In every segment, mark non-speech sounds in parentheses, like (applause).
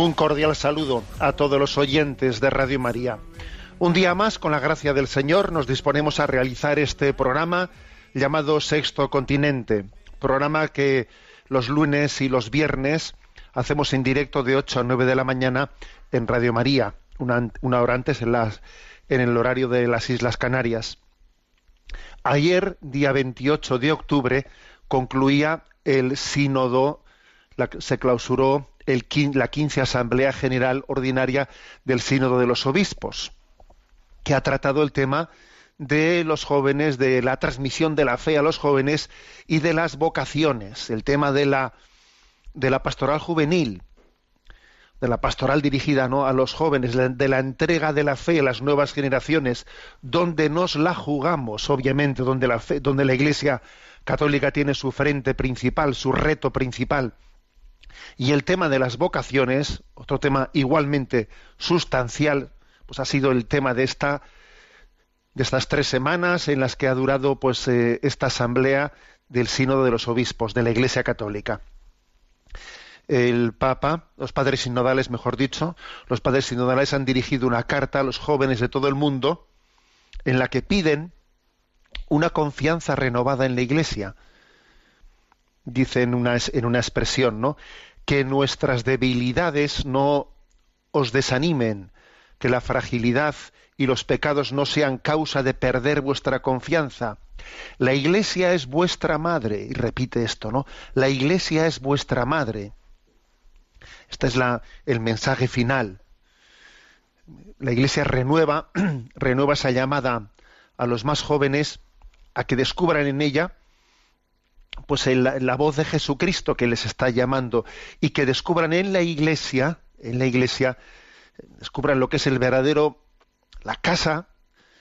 Un cordial saludo a todos los oyentes de Radio María. Un día más, con la gracia del Señor, nos disponemos a realizar este programa llamado Sexto Continente, programa que los lunes y los viernes hacemos en directo de 8 a 9 de la mañana en Radio María, una, hora antes en, las, en el horario de las Islas Canarias. Ayer, día 28 de octubre, concluía el sínodo, se clausuró la 15 Asamblea General Ordinaria del Sínodo de los Obispos, que ha tratado el tema de los jóvenes, de la transmisión de la fe a los jóvenes y de las vocaciones, el tema de la, de la pastoral juvenil, de la pastoral dirigida ¿no? a los jóvenes, de la entrega de la fe a las nuevas generaciones, donde nos la jugamos, obviamente, donde la, fe, donde la Iglesia católica tiene su frente principal, su reto principal. Y el tema de las vocaciones, otro tema igualmente sustancial, pues ha sido el tema de esta de estas tres semanas en las que ha durado pues eh, esta asamblea del sínodo de los obispos de la Iglesia Católica. El Papa, los padres sinodales, mejor dicho, los padres sinodales han dirigido una carta a los jóvenes de todo el mundo en la que piden una confianza renovada en la Iglesia. Dice en una, en una expresión, ¿no? Que nuestras debilidades no os desanimen, que la fragilidad y los pecados no sean causa de perder vuestra confianza. La Iglesia es vuestra madre, y repite esto, ¿no? La Iglesia es vuestra madre. Este es la, el mensaje final. La Iglesia renueva, (clears throat) renueva esa llamada a los más jóvenes a que descubran en ella pues la voz de Jesucristo que les está llamando y que descubran en la Iglesia, en la Iglesia, descubran lo que es el verdadero, la casa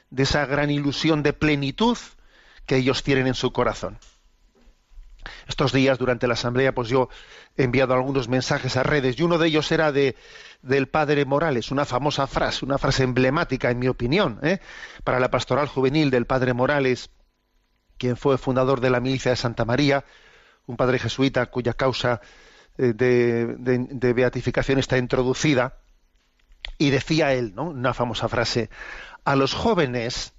de esa gran ilusión de plenitud que ellos tienen en su corazón. Estos días durante la asamblea, pues yo he enviado algunos mensajes a redes y uno de ellos era de del padre Morales, una famosa frase, una frase emblemática en mi opinión, ¿eh? para la pastoral juvenil del padre Morales, quien fue fundador de la milicia de Santa María, un padre jesuita cuya causa eh, de, de- beatificación está introducida, y decía él, ¿no? Una famosa frase: a los jóvenes,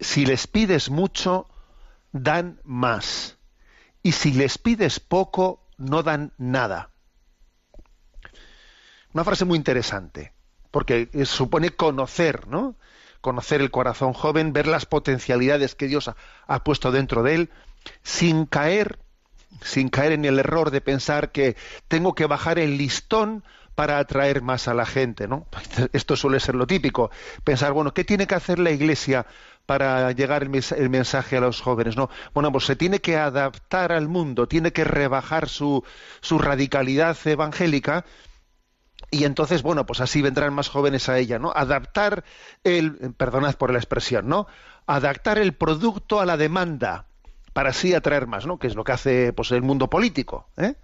si les pides mucho, dan más, y si les pides poco, no dan nada. Una frase muy interesante, porque supone conocer, ¿no? Conocer el corazón joven, ver las potencialidades que Dios ha, puesto dentro de él, sin caer, sin caer en el error de pensar que tengo que bajar el listón para atraer más a la gente, ¿no? (laughs) Esto suele ser lo típico, pensar, bueno, ¿qué tiene que hacer la Iglesia para llegar el mensaje a los jóvenes? No, bueno, pues se tiene que adaptar al mundo, tiene que rebajar su, su radicalidad evangélica y entonces, bueno, pues así vendrán más jóvenes a ella, ¿no? Adaptar el, perdonad por la expresión, ¿no? Adaptar el producto a la demanda para así atraer más, ¿no? Que es lo que hace pues el mundo político, ¿eh?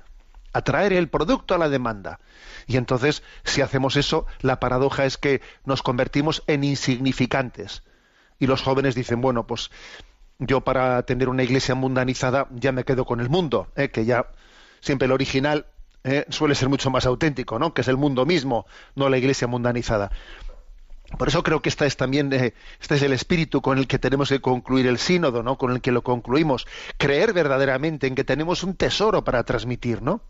Atraer el producto a la demanda. Y entonces, si hacemos eso, la paradoja es que nos convertimos en insignificantes. Y los jóvenes dicen, bueno, pues yo para tener una iglesia mundanizada ya me quedo con el mundo, ¿eh? que ya siempre el original eh, suele ser mucho más auténtico, ¿no? Que es el mundo mismo, no la iglesia mundanizada. Por eso creo que esta es también eh, este es el espíritu con el que tenemos que concluir el sínodo, ¿no? Con el que lo concluimos, creer verdaderamente en que tenemos un tesoro para transmitir, ¿no?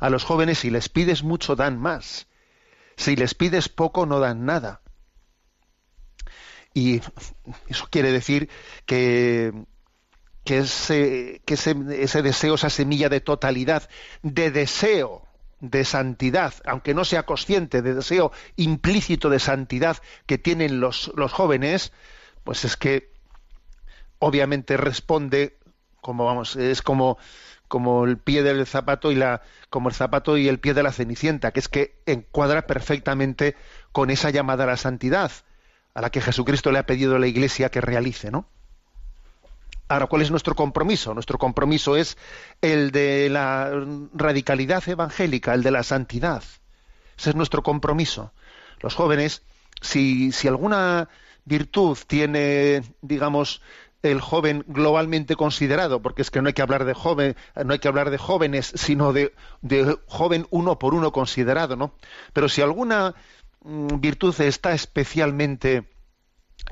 A los jóvenes si les pides mucho dan más, si les pides poco no dan nada. Y eso quiere decir que, que, ese, que ese, ese deseo, esa semilla de totalidad, de deseo de santidad, aunque no sea consciente, de deseo implícito de santidad que tienen los, los jóvenes, pues es que obviamente responde como vamos, es como como el pie del zapato y la como el zapato y el pie de la cenicienta, que es que encuadra perfectamente con esa llamada a la santidad a la que Jesucristo le ha pedido a la Iglesia que realice, ¿no? Ahora, ¿cuál es nuestro compromiso? Nuestro compromiso es el de la radicalidad evangélica, el de la santidad. Ese es nuestro compromiso. Los jóvenes, si, si alguna virtud tiene, digamos, el joven globalmente considerado, porque es que no hay que hablar de joven, no hay que hablar de jóvenes, sino de, de joven uno por uno considerado, ¿no? Pero si alguna mm, virtud está especialmente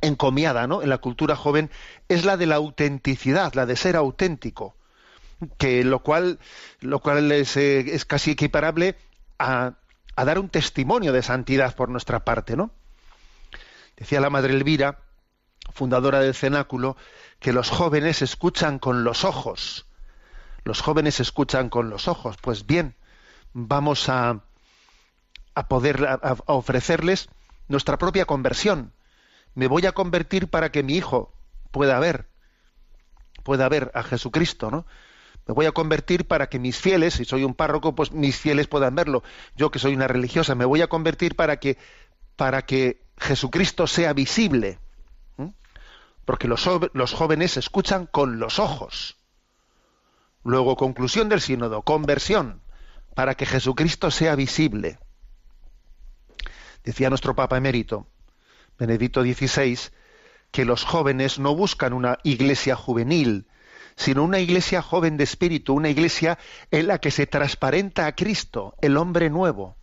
encomiada, ¿no? En la cultura joven es la de la autenticidad, la de ser auténtico, que lo cual, lo cual es, eh, es casi equiparable a, a dar un testimonio de santidad por nuestra parte, ¿no? Decía la madre Elvira, fundadora del cenáculo, que los jóvenes escuchan con los ojos. Los jóvenes escuchan con los ojos. Pues bien, vamos a, a poder a, ofrecerles nuestra propia conversión. Me voy a convertir para que mi hijo pueda ver, pueda ver a Jesucristo, ¿no? Me voy a convertir para que mis fieles, si soy un párroco, pues mis fieles puedan verlo. Yo que soy una religiosa, me voy a convertir para que para que Jesucristo sea visible porque los, los jóvenes escuchan con los ojos. Luego, conclusión del sínodo, conversión, para que Jesucristo sea visible. Decía nuestro Papa emérito, Benedicto XVI, que los jóvenes no buscan una iglesia juvenil, sino una iglesia joven de espíritu, una iglesia en la que se transparenta a Cristo, el hombre nuevo.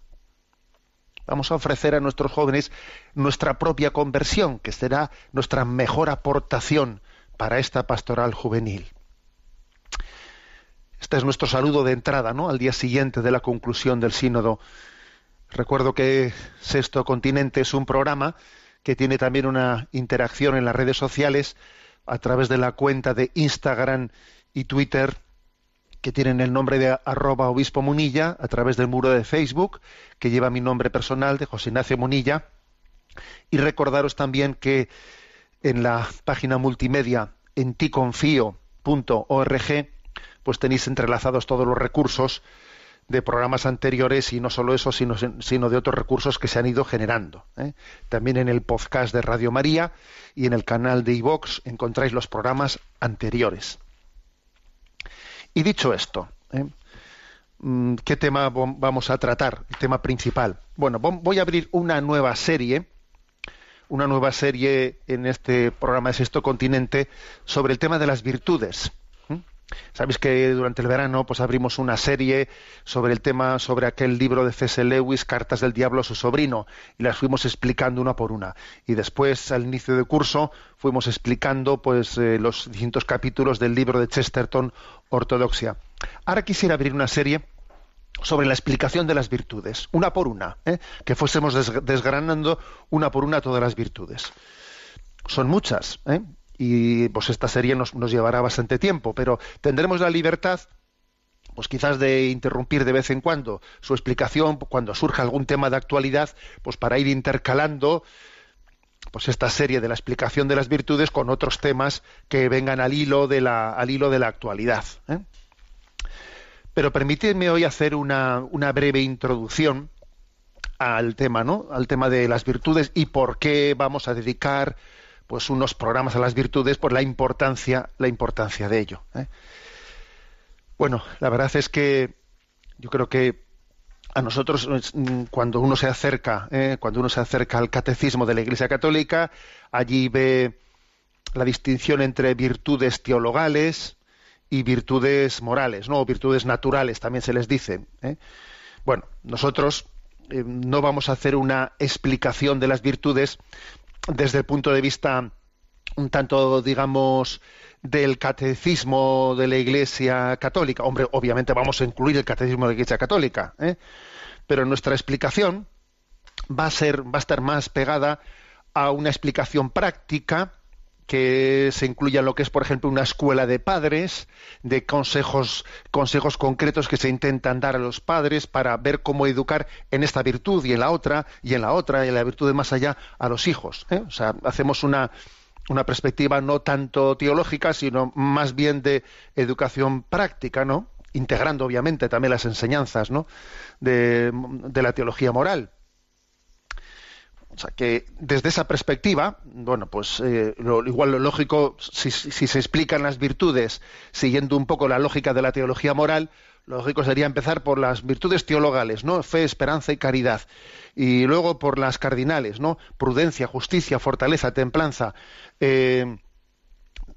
Vamos a ofrecer a nuestros jóvenes nuestra propia conversión, que será nuestra mejor aportación para esta pastoral juvenil. Este es nuestro saludo de entrada, ¿no? Al día siguiente de la conclusión del sínodo. Recuerdo que Sexto Continente es un programa que tiene también una interacción en las redes sociales a través de la cuenta de Instagram y Twitter que tienen el nombre de arroba obispo Munilla a través del muro de Facebook, que lleva mi nombre personal de José Ignacio Munilla. Y recordaros también que en la página multimedia en ticonfío.org, pues tenéis entrelazados todos los recursos de programas anteriores y no solo eso, sino, sino de otros recursos que se han ido generando. ¿eh? También en el podcast de Radio María y en el canal de iVox encontráis los programas anteriores. Y dicho esto, ¿eh? mm, ¿qué tema vamos a tratar? El tema principal. Bueno, voy a abrir una nueva serie, una nueva serie en este programa de Sexto Continente sobre el tema de las virtudes. Sabéis que durante el verano pues abrimos una serie sobre el tema, sobre aquel libro de C.S. Lewis, Cartas del Diablo a su sobrino, y las fuimos explicando una por una. Y después, al inicio del curso, fuimos explicando pues eh, los distintos capítulos del libro de Chesterton, Ortodoxia. Ahora quisiera abrir una serie sobre la explicación de las virtudes, una por una, ¿eh? que fuésemos desgranando una por una todas las virtudes. Son muchas, ¿eh? Y pues esta serie nos, llevará bastante tiempo, pero tendremos la libertad pues quizás de interrumpir de vez en cuando su explicación cuando surja algún tema de actualidad, pues para ir intercalando pues esta serie de la explicación de las virtudes con otros temas que vengan al hilo de la, al hilo de la actualidad. ¿eh? Pero permitidme hoy hacer una, una breve introducción al tema, ¿no? Al tema de las virtudes y por qué vamos a dedicar pues unos programas a las virtudes por la importancia, la importancia de ello. ¿eh? Bueno, la verdad es que yo creo que a nosotros mm, cuando uno se acerca, ¿eh? cuando uno se acerca al catecismo de la Iglesia Católica, allí ve la distinción entre virtudes teologales y virtudes morales, no, virtudes naturales también se les dice. ¿eh? Bueno, nosotros no vamos a hacer una explicación de las virtudes desde el punto de vista un tanto, digamos, del catecismo de la Iglesia Católica. Hombre, obviamente vamos a incluir el catecismo de la Iglesia Católica, ¿eh? pero nuestra explicación va a ser, va a estar más pegada a una explicación práctica que se incluya lo que es, por ejemplo, una escuela de padres, de consejos, consejos concretos que se intentan dar a los padres para ver cómo educar en esta virtud y en la otra, y en la otra, y en la virtud de más allá, a los hijos. ¿eh? O sea, hacemos una, una perspectiva no tanto teológica, sino más bien de educación práctica, ¿no? Integrando, obviamente, también las enseñanzas, ¿no? De, de la teología moral. O sea que desde esa perspectiva, bueno, pues eh, lo, igual lo lógico, si, se explican las virtudes siguiendo un poco la lógica de la teología moral, lo lógico sería empezar por las virtudes teologales, ¿no? Fe, esperanza y caridad. Y luego por las cardinales, ¿no? Prudencia, justicia, fortaleza, templanza. Eh,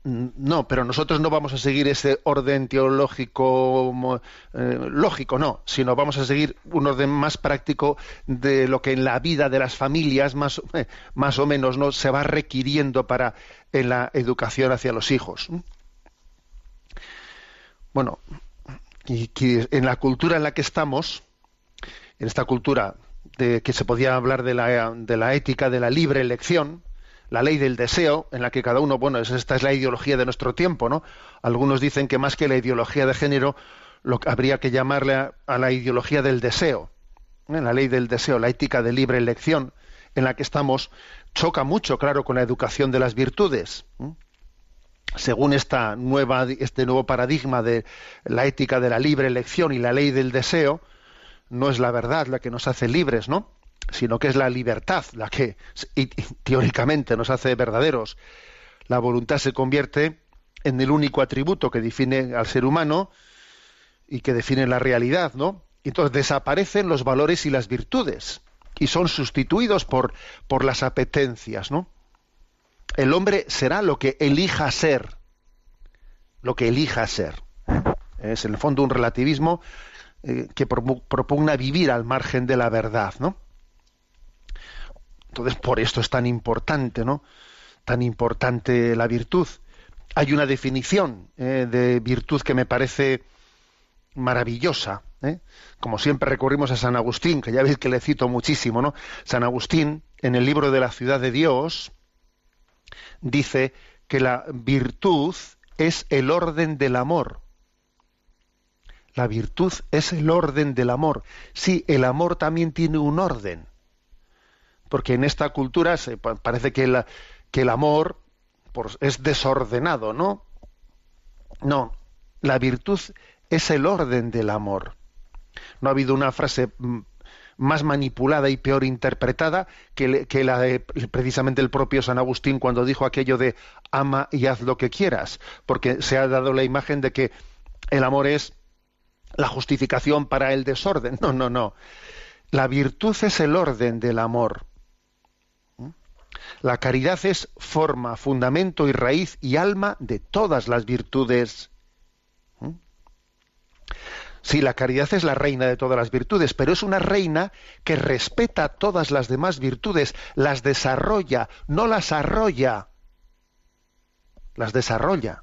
no, pero nosotros no vamos a seguir ese orden teológico eh, lógico, no, sino vamos a seguir un orden más práctico de lo que en la vida de las familias más, eh, más o menos no se va requiriendo para en la educación hacia los hijos. Bueno, y, y en la cultura en la que estamos, en esta cultura de que se podía hablar de la, de la ética de la libre elección, la ley del deseo, en la que cada uno, bueno, esta es la ideología de nuestro tiempo, ¿no? Algunos dicen que más que la ideología de género, lo habría que llamarle a, a la ideología del deseo, ¿eh? la ley del deseo, la ética de libre elección, en la que estamos, choca mucho, claro, con la educación de las virtudes. ¿eh? Según esta nueva, este nuevo paradigma de la ética de la libre elección y la ley del deseo, no es la verdad la que nos hace libres, ¿no? Sino que es la libertad la que teóricamente nos hace verdaderos. La voluntad se convierte en el único atributo que define al ser humano y que define la realidad, ¿no? Y entonces desaparecen los valores y las virtudes y son sustituidos por, por las apetencias, ¿no? El hombre será lo que elija ser, lo que elija ser. Es en el fondo un relativismo eh, que propugna vivir al margen de la verdad, ¿no? Entonces, por esto es tan importante, ¿no? Tan importante la virtud. Hay una definición eh, de virtud que me parece maravillosa. ¿eh? Como siempre recurrimos a San Agustín, que ya veis que le cito muchísimo, ¿no? San Agustín, en el libro de la ciudad de Dios, dice que la virtud es el orden del amor. La virtud es el orden del amor. Sí, el amor también tiene un orden porque en esta cultura se, parece que, el amor es desordenado, ¿no? No, la virtud es el orden del amor. No ha habido una frase mm, más manipulada y peor interpretada que, que, la de precisamente el propio San Agustín cuando dijo aquello de ama y haz lo que quieras, porque se ha dado la imagen de que el amor es la justificación para el desorden. (laughs) No, no, no. La virtud es el orden del amor. La caridad es forma, fundamento y raíz y alma de todas las virtudes. ¿Mm? Sí, la caridad es la reina de todas las virtudes, pero es una reina que respeta todas las demás virtudes, las desarrolla, no las arrolla, las desarrolla.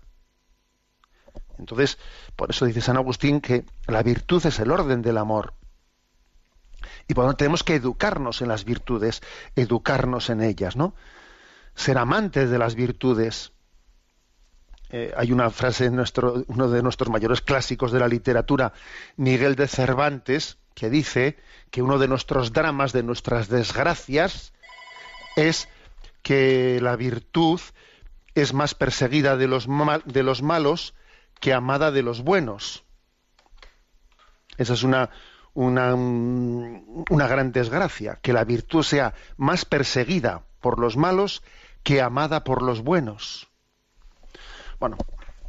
Entonces, por eso dice San Agustín que la virtud es el orden del amor. Y por lo tanto tenemos que educarnos en las virtudes, educarnos en ellas, ¿no? Ser amantes de las virtudes. Eh, hay una frase en nuestro, uno de nuestros mayores clásicos de la literatura, Miguel de Cervantes, que dice que uno de nuestros dramas, de nuestras desgracias, es que la virtud es más perseguida de los, mal, de los malos que amada de los buenos. Esa es una, una, una gran desgracia, que la virtud sea más perseguida por los malos que amada por los buenos. Bueno,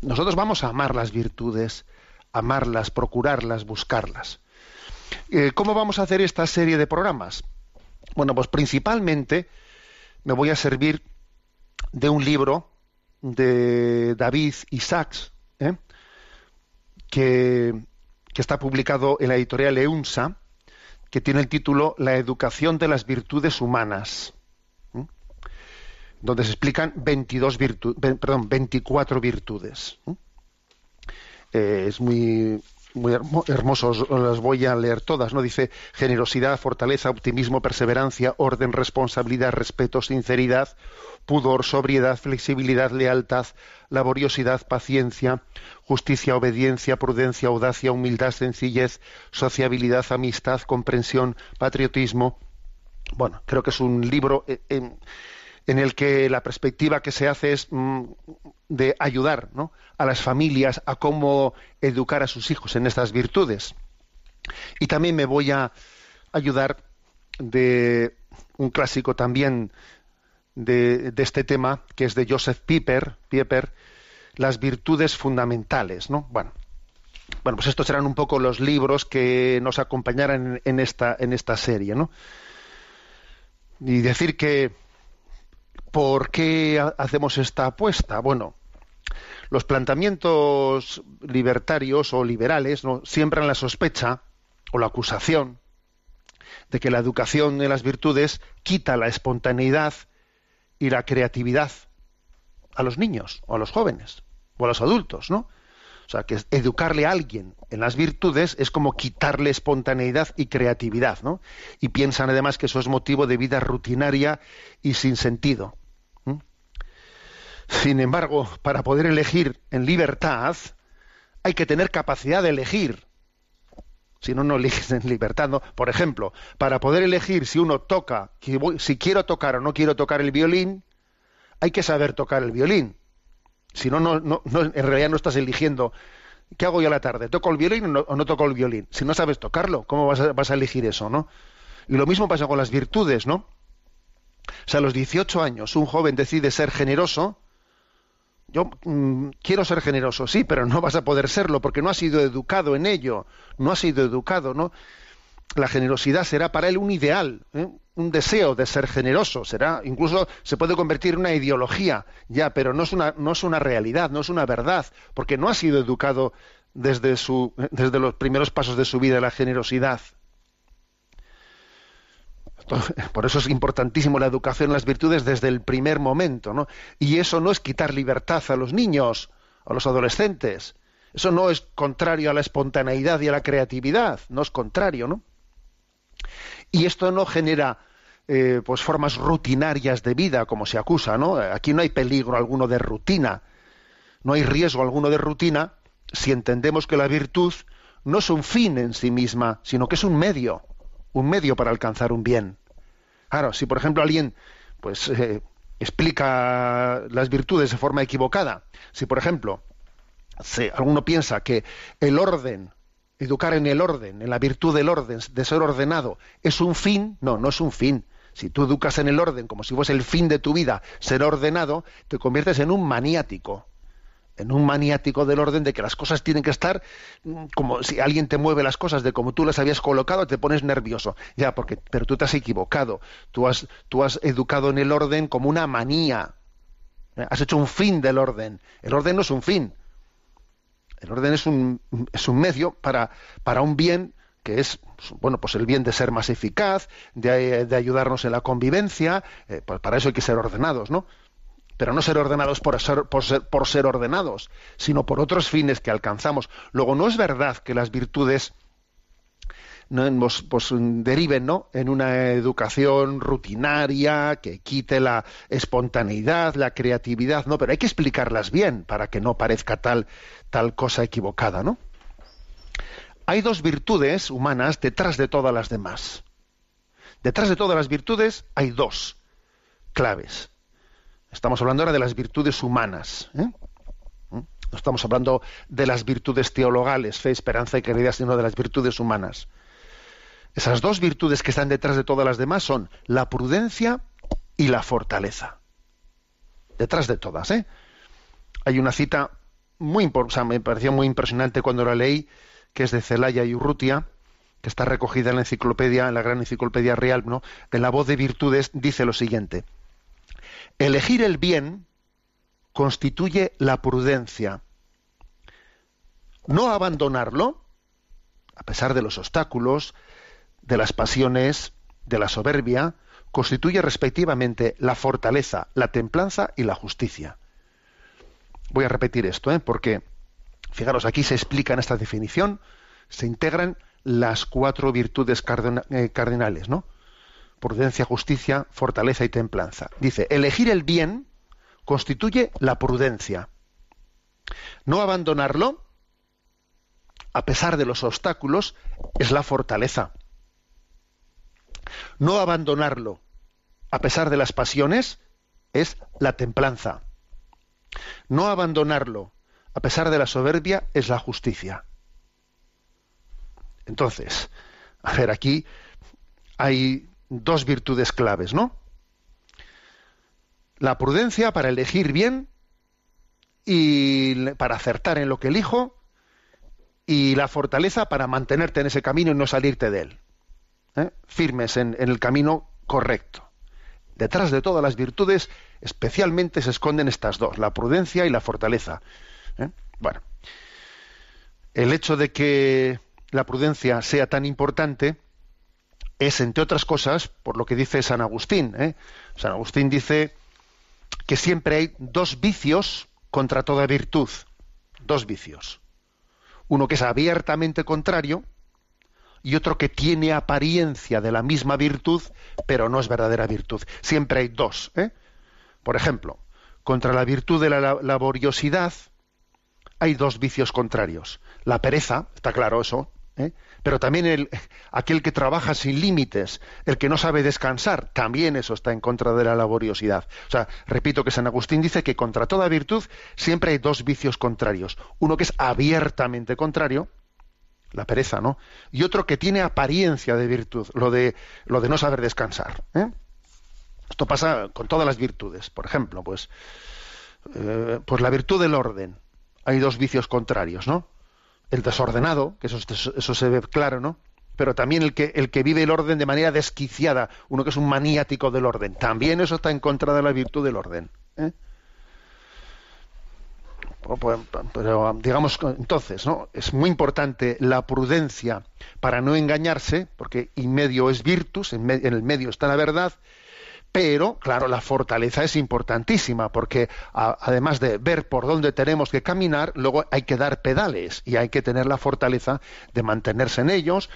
nosotros vamos a amar las virtudes, amarlas, procurarlas, buscarlas. Eh, ¿Cómo vamos a hacer esta serie de programas? Bueno, pues principalmente me voy a servir de un libro de David Isaacs, ¿eh? que que está publicado en la editorial EUNSA, que tiene el título La educación de las virtudes humanas, donde se explican 22 perdón, 24 virtudes. Eh, es muy muy hermo- hermosos, las voy a leer todas, ¿no? Dice generosidad, fortaleza, optimismo, perseverancia, orden, responsabilidad, respeto, sinceridad, pudor, sobriedad, flexibilidad, lealtad, laboriosidad, paciencia, justicia, obediencia, prudencia, audacia, humildad, sencillez, sociabilidad, amistad, comprensión, patriotismo. Bueno, creo que es un libro eh, en, en el que la perspectiva que se hace es mm, de ayudar ¿no? a las familias a cómo educar a sus hijos en estas virtudes. Y también me voy a ayudar de un clásico también de, este tema, que es de Joseph Pieper, Pieper, las virtudes fundamentales, ¿no? Bueno, bueno, pues estos serán un poco los libros que nos acompañarán en, en esta, en esta serie, ¿no? Y decir que ¿por qué ha- hacemos esta apuesta? Bueno, los planteamientos libertarios o liberales ¿no? siembran la sospecha o la acusación de que la educación en las virtudes quita la espontaneidad y la creatividad a los niños o a los jóvenes o a los adultos, ¿no? O sea, que educarle a alguien en las virtudes es como quitarle espontaneidad y creatividad, ¿no? Y piensan además que eso es motivo de vida rutinaria y sin sentido. Sin embargo, para poder elegir en libertad, hay que tener capacidad de elegir. Si no, no eliges en libertad. ¿no? Por ejemplo, para poder elegir si uno toca, si quiero tocar o no quiero tocar el violín, hay que saber tocar el violín. Si no, no, no, no, en realidad no estás eligiendo. ¿Qué hago yo a la tarde? ¿Toco el violín o no, o no toco el violín? Si no sabes tocarlo, ¿cómo vas a, vas a elegir eso, no? Y lo mismo pasa con las virtudes, ¿no? O sea, a los 18 años un joven decide ser generoso. Yo mm, quiero ser generoso, sí, pero no vas a poder serlo porque no has sido educado en ello, no has sido educado, ¿no? La generosidad será para él un ideal, ¿eh? un deseo de ser generoso, será incluso se puede convertir en una ideología, ya, pero no es una no es una realidad, no es una verdad, porque no ha sido educado desde su desde los primeros pasos de su vida la generosidad. (laughs) Por eso es importantísimo la educación en las virtudes desde el primer momento, ¿no? Y eso no es quitar libertad a los niños, a los adolescentes. Eso no es contrario a la espontaneidad y a la creatividad, no es contrario, ¿no? Y esto no genera eh, pues formas rutinarias de vida, como se acusa, ¿no? Aquí no hay peligro alguno de rutina, no hay riesgo alguno de rutina si entendemos que la virtud no es un fin en sí misma, sino que es un medio, un medio para alcanzar un bien. Claro, si por ejemplo alguien pues eh, explica las virtudes de forma equivocada, si por ejemplo se, alguno piensa que el orden, educar en el orden, en la virtud del orden, de ser ordenado, es un fin, no, no es un fin. Si tú educas en el orden como si fuese el fin de tu vida, ser ordenado, te conviertes en un maniático en un maniático del orden de que las cosas tienen que estar mm, como si alguien te mueve las cosas de como tú las habías colocado, te pones nervioso. Ya, porque, pero tú te has equivocado. Tú has, tú has educado en el orden como una manía. Has hecho un fin del orden. El orden no es un fin. El orden es un, es un medio para, para un bien que es bueno pues el bien de ser más eficaz, de, de ayudarnos en la convivencia, eh, pues para eso hay que ser ordenados, ¿no? Pero no ser ordenados por ser, ordenados, sino por otros fines que alcanzamos. Luego, no es verdad que las virtudes nos, pues, deriven ¿no? en una educación rutinaria que quite la espontaneidad, la creatividad, no, pero hay que explicarlas bien para que no parezca tal, tal cosa equivocada, ¿no? Hay dos virtudes humanas detrás de todas las demás. Detrás de todas las virtudes hay dos claves. Estamos hablando ahora de las virtudes humanas. ¿eh? No estamos hablando de las virtudes teologales, fe, esperanza y caridad, sino de las virtudes humanas. Esas dos virtudes que están detrás de todas las demás son la prudencia y la fortaleza. Detrás de todas, ¿eh? Hay una cita muy o sea, me pareció muy impresionante cuando la leí, que es de Celaya y Urrutia, que está recogida en la enciclopedia, en la gran enciclopedia real, ¿no? En la voz de virtudes dice lo siguiente: Elegir el bien constituye la prudencia. No abandonarlo, a pesar de los obstáculos, de las pasiones, de la soberbia, constituye respectivamente la fortaleza, la templanza y la justicia. Voy a repetir esto, ¿eh? porque, fijaros, aquí se explica en esta definición se integran las cuatro virtudes eh, cardinales, ¿no? Prudencia, justicia, fortaleza y templanza. Dice, elegir el bien constituye la prudencia. No abandonarlo, a pesar de los obstáculos, es la fortaleza. No abandonarlo, a pesar de las pasiones, es la templanza. No abandonarlo, a pesar de la soberbia, es la justicia. Entonces, a ver, aquí hay dos virtudes claves, ¿no? La prudencia para elegir bien y para acertar en lo que elijo y la fortaleza para mantenerte en ese camino y no salirte de él. ¿eh? Firmes en, en el camino correcto. Detrás de todas las virtudes, especialmente se esconden estas dos, la prudencia y la fortaleza. ¿eh? Bueno, el hecho de que la prudencia sea tan importante es, entre otras cosas, por lo que dice San Agustín. ¿eh? San Agustín dice que siempre hay dos vicios contra toda virtud. Dos vicios. Uno que es abiertamente contrario y otro que tiene apariencia de la misma virtud, pero no es verdadera virtud. Siempre hay dos. ¿eh? Por ejemplo, contra la virtud de la la- laboriosidad hay dos vicios contrarios. La pereza, está claro eso, ¿eh? Pero también el, aquel que trabaja sin límites, el que no sabe descansar, también eso está en contra de la laboriosidad. O sea, repito que San Agustín dice que contra toda virtud siempre hay dos vicios contrarios. Uno que es abiertamente contrario, la pereza, ¿no? Y otro que tiene apariencia de virtud, lo de, lo de no saber descansar. ¿eh? Esto pasa con todas las virtudes. Por ejemplo, pues, eh, pues la virtud del orden. Hay dos vicios contrarios, ¿no? El desordenado, que eso, eso se ve claro, ¿no? Pero también el que, el que vive el orden de manera desquiciada, uno que es un maniático del orden. También eso está en contra de la virtud del orden. ¿eh? O, pues, Pero digamos entonces, ¿no? Es muy importante la prudencia para no engañarse, porque en medio es virtus, en, en el medio está la verdad, pero, claro, la fortaleza es importantísima, porque además de ver por dónde tenemos que caminar, luego hay que dar pedales y hay que tener la fortaleza de mantenerse en ellos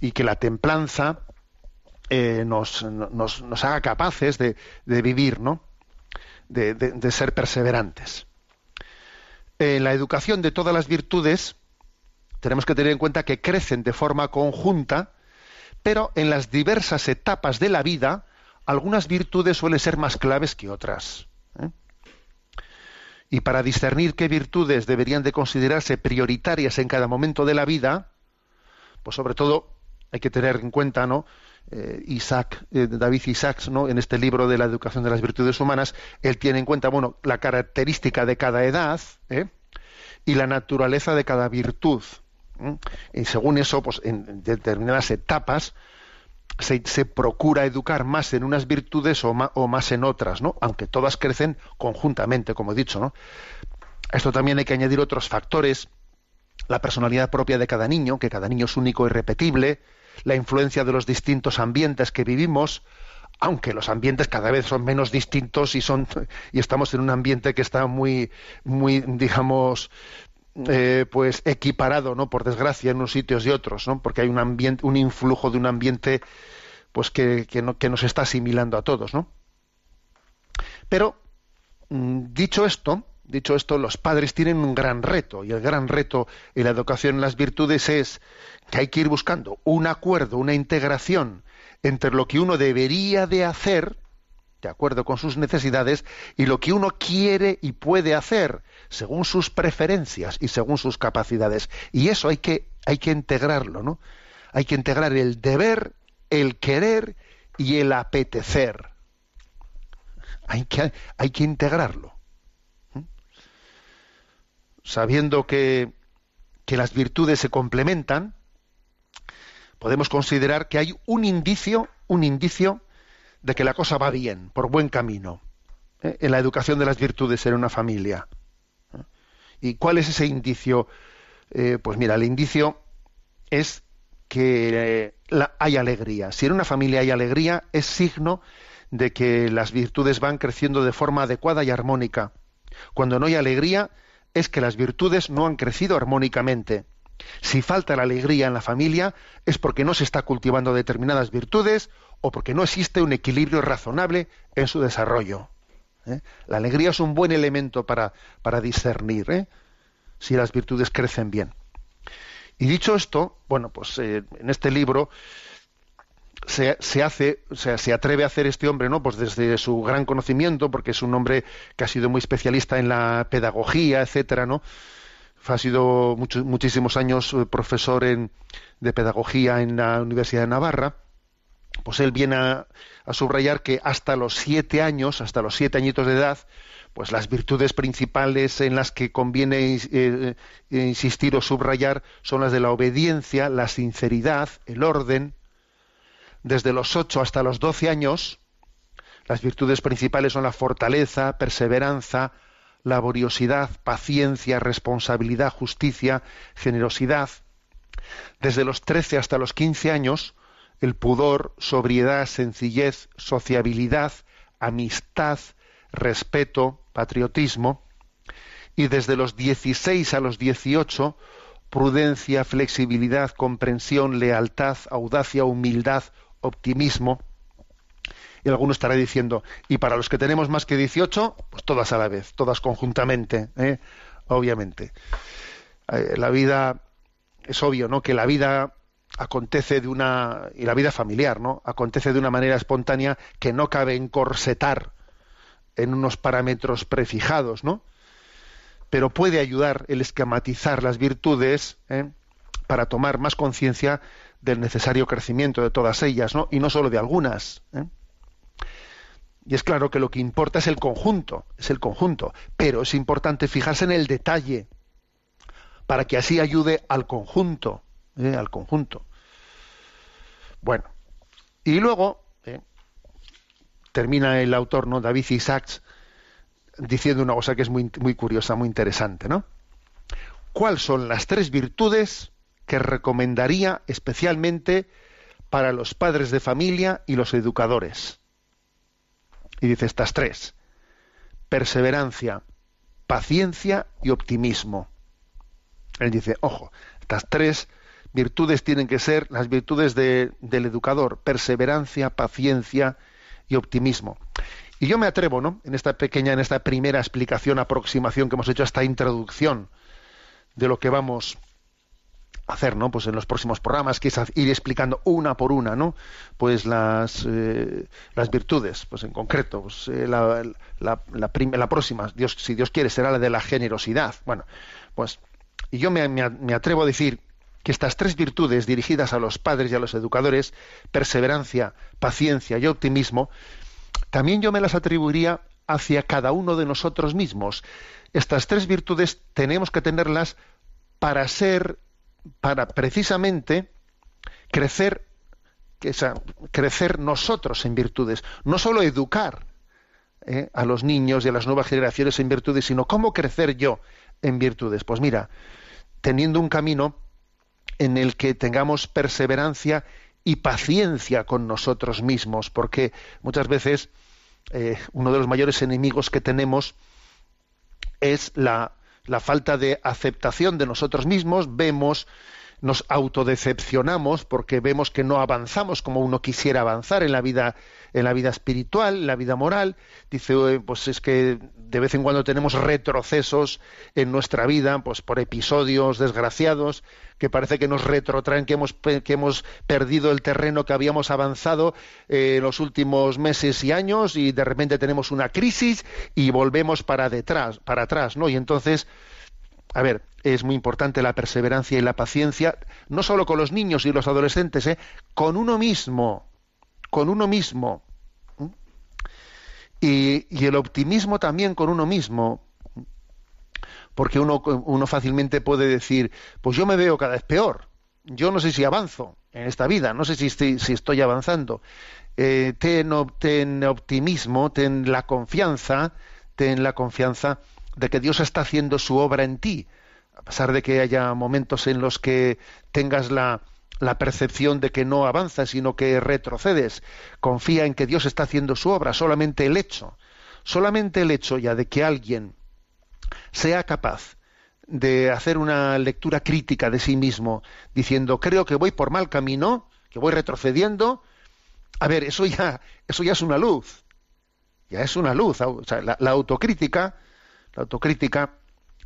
y que la templanza eh, nos, haga capaces de, vivir, ¿no? De ser perseverantes. En la educación de todas las virtudes tenemos que tener en cuenta que crecen de forma conjunta, pero en las diversas etapas de la vida, algunas virtudes suelen ser más claves que otras. ¿eh? Y para discernir qué virtudes deberían de considerarse prioritarias en cada momento de la vida, pues sobre todo hay que tener en cuenta, ¿no? Eh, Isaac, eh, David Isaacs, ¿no? En este libro de la educación de las virtudes humanas, él tiene en cuenta, bueno, la característica de cada edad, y la naturaleza de cada virtud. Y según eso, pues en determinadas etapas se, procura educar más en unas virtudes o, ma- o más en otras, ¿no? Aunque todas crecen conjuntamente, como he dicho, ¿no? A esto también hay que añadir otros factores, la personalidad propia de cada niño, que cada niño es único y repetible, la influencia de los distintos ambientes que vivimos, aunque los ambientes cada vez son menos distintos y son y estamos en un ambiente que está muy muy digamos eh, pues equiparado no por desgracia en unos sitios y otros no porque hay un ambiente un influjo de un ambiente pues que, que, no- que nos está asimilando a todos no pero mm, dicho esto dicho esto los padres tienen un gran reto y el gran reto en la educación en las virtudes es que hay que ir buscando un acuerdo una integración entre lo que uno debería de hacer de acuerdo con sus necesidades y lo que uno quiere y puede hacer según sus preferencias y según sus capacidades. Y eso hay que hay que integrarlo no hay que integrar el deber el querer y el apetecer. Hay que hay que integrarlo. ¿Mm? sabiendo que que las virtudes se complementan podemos considerar que hay un indicio un indicio de que la cosa va bien, por buen camino, ¿eh? en la educación de las virtudes en una familia. ¿eh? ¿Y cuál es ese indicio? Eh, pues mira, el indicio es que hay alegría. Si en una familia hay alegría, es signo de que las virtudes van creciendo de forma adecuada y armónica. Cuando no hay alegría, es que las virtudes no han crecido armónicamente. Si falta la alegría en la familia es porque no se está cultivando determinadas virtudes o porque no existe un equilibrio razonable en su desarrollo. ¿eh? La alegría es un buen elemento para, para discernir ¿eh? si las virtudes crecen bien. Y dicho esto, bueno, pues eh, en este libro se, se, hace, o sea, se atreve a hacer este hombre, ¿no? Pues desde su gran conocimiento, porque es un hombre que ha sido muy especialista en la pedagogía, etcétera, ¿no? Ha sido muchos, muchísimos años profesor en, de pedagogía en la Universidad de Navarra. Pues él viene a, subrayar que hasta los siete años, hasta los siete añitos de edad, pues las virtudes principales en las que conviene eh, insistir o subrayar son las de la obediencia, la sinceridad, el orden. Desde los ocho hasta los doce años, las virtudes principales son la fortaleza, perseverancia, laboriosidad, paciencia, responsabilidad, justicia, generosidad. Desde los trece hasta los quince años, el pudor, sobriedad, sencillez, sociabilidad, amistad, respeto, patriotismo, y desde los 16 a los 18, prudencia, flexibilidad, comprensión, lealtad, audacia, humildad, optimismo. Y alguno estará diciendo, y para los que tenemos más que 18, pues todas a la vez, todas conjuntamente, ¿eh? obviamente. Eh, la vida, es obvio, ¿no? Que la vida acontece de una, y la vida familiar, ¿no? Acontece de una manera espontánea que no cabe encorsetar en unos parámetros prefijados, ¿no? Pero puede ayudar el esquematizar las virtudes ¿eh? para tomar más conciencia del necesario crecimiento de todas ellas, ¿no? Y no solo de algunas. ¿eh? Y es claro que lo que importa es el conjunto, es el conjunto, pero es importante fijarse en el detalle para que así ayude al conjunto, ¿eh? al conjunto. Bueno, y luego termina el autor, ¿no? David Isaacs, diciendo una cosa que es muy, muy curiosa, muy interesante, ¿no? ¿Cuáles son las tres virtudes que recomendaría especialmente para los padres de familia y los educadores? Y dice estas tres. Perseverancia, paciencia y optimismo. Él dice, ojo, estas tres virtudes tienen que ser las virtudes de, del educador, perseverancia, paciencia y optimismo. Y yo me atrevo, ¿no? En esta pequeña, en esta primera explicación, aproximación que hemos hecho a esta introducción de lo que vamos a hacer, ¿no? Pues en los próximos programas, que es ir explicando una por una, ¿no? Pues las, eh, virtudes, pues en concreto, pues, eh, la, próxima, Dios, si Dios quiere, será la de la generosidad. Bueno, pues, y yo me atrevo a decir que estas tres virtudes dirigidas a los padres y a los educadores, perseverancia, paciencia y optimismo, también yo me las atribuiría hacia cada uno de nosotros mismos. Estas tres virtudes tenemos que tenerlas para ser, para precisamente crecer, crecer nosotros en virtudes, no solo educar ¿eh? a los niños y a las nuevas generaciones en virtudes, sino cómo crecer yo en virtudes. Pues mira, teniendo un camino en el que tengamos perseverancia y paciencia con nosotros mismos, porque muchas veces eh, uno de los mayores enemigos que tenemos es la, la falta de aceptación de nosotros mismos, vemos nos autodecepcionamos porque vemos que no avanzamos como uno quisiera avanzar en la vida en la vida espiritual, en la vida moral. Dice, pues es que de vez en cuando tenemos retrocesos en nuestra vida, pues por episodios desgraciados que parece que nos retrotraen, que hemos, que hemos perdido el terreno que habíamos avanzado eh, en los últimos meses y años y de repente tenemos una crisis y volvemos para detrás, para atrás, ¿no? Y entonces, a ver, es muy importante la perseverancia y la paciencia, no solo con los niños y los adolescentes, ¿eh? con uno mismo, con uno mismo. Y, y, el optimismo también con uno mismo. Porque uno, uno fácilmente puede decir, pues yo me veo cada vez peor. Yo no sé si avanzo en esta vida, no sé si estoy, avanzando. Eh, ten optimismo, ten la confianza, ten la confianza de que Dios está haciendo su obra en ti, a pesar de que haya momentos en los que tengas la, percepción de que no avanzas, sino que retrocedes. Confía en que Dios está haciendo su obra. Solamente el hecho, solamente el hecho ya de que alguien sea capaz de hacer una lectura crítica de sí mismo, diciendo, creo que voy por mal camino, que voy retrocediendo, a ver, eso ya, eso ya es una luz. Ya es una luz. La autocrítica, la autocrítica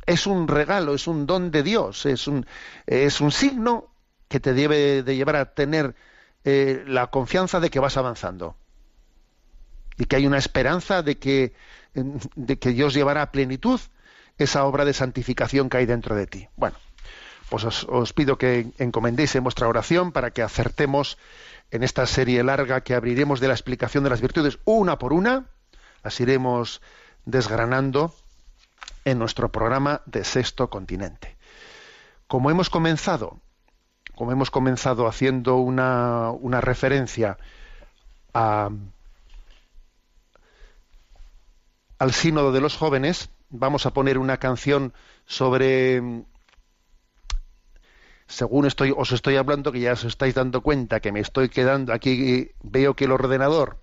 es un regalo, es un don de Dios, es un, es un signo que te debe de llevar a tener eh, la confianza de que vas avanzando y que hay una esperanza de que, de que Dios llevará a plenitud esa obra de santificación que hay dentro de ti. Bueno, pues os, os pido que encomendéis en vuestra oración para que acertemos en esta serie larga que abriremos de la explicación de las virtudes una por una, las iremos desgranando en nuestro programa de Sexto Continente. Como hemos comenzado, como hemos comenzado haciendo una, una referencia a, al sínodo de los jóvenes, vamos a poner una canción sobre según estoy os estoy hablando que ya os estáis dando cuenta que me estoy quedando aquí veo que el ordenador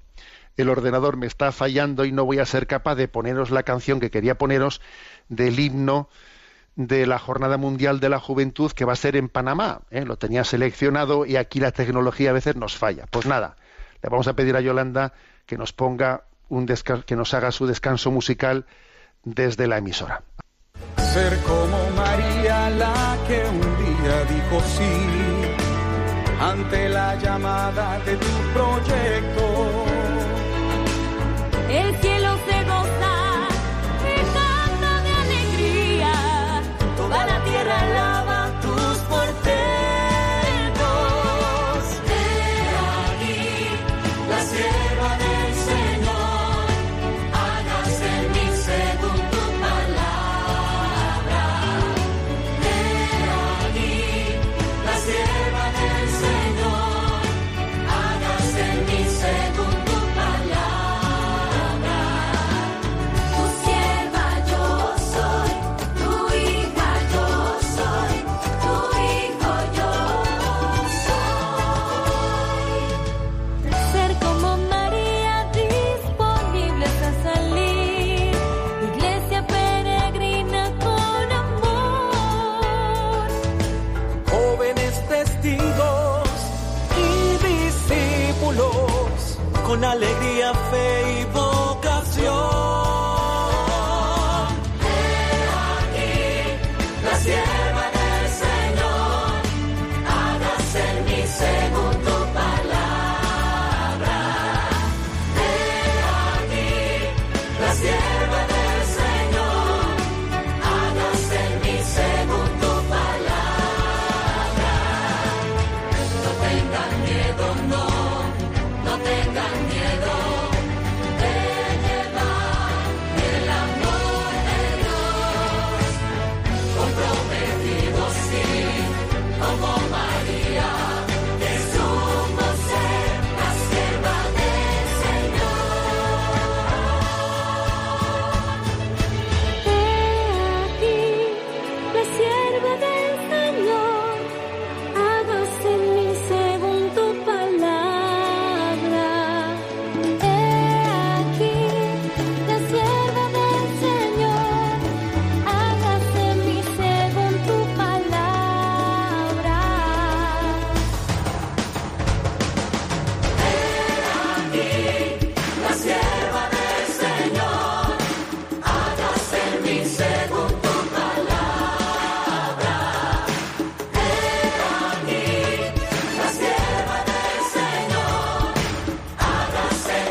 el ordenador me está fallando y no voy a ser capaz de poneros la canción que quería poneros del himno de la Jornada Mundial de la Juventud que va a ser en Panamá. ¿eh? Lo tenía seleccionado y aquí la tecnología a veces nos falla. Pues nada, le vamos a pedir a Yolanda que nos ponga un que nos haga su descanso musical desde la emisora. Ser como María la que un día dijo sí ante la llamada de tu proyecto.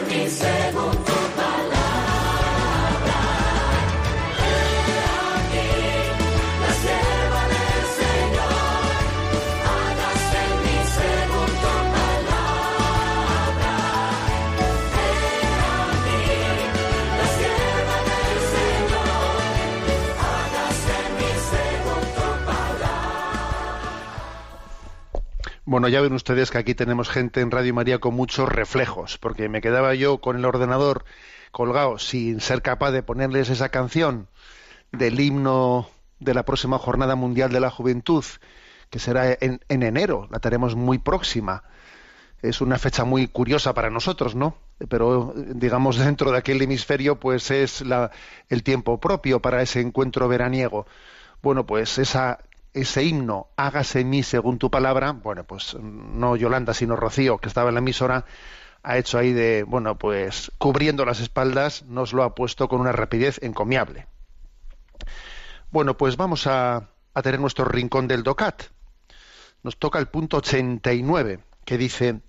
Hágase en Bueno, ya ven ustedes que aquí tenemos gente en Radio María con muchos reflejos, porque me quedaba yo con el ordenador colgado sin ser capaz de ponerles esa canción del himno de la próxima Jornada Mundial de la Juventud, que será en, en enero, la tenemos muy próxima. Es una fecha muy curiosa para nosotros, ¿no? Pero digamos dentro de aquel hemisferio, pues es la, el tiempo propio para ese encuentro veraniego. Bueno, pues esa, ese himno, hágase en mí según tu palabra, bueno, pues no Yolanda, sino Rocío, que estaba en la emisora, ha hecho ahí de, bueno, pues cubriendo las espaldas, nos lo ha puesto con una rapidez encomiable. Bueno, pues vamos a, a tener nuestro rincón del DOCAT. Nos toca el punto 89, que dice,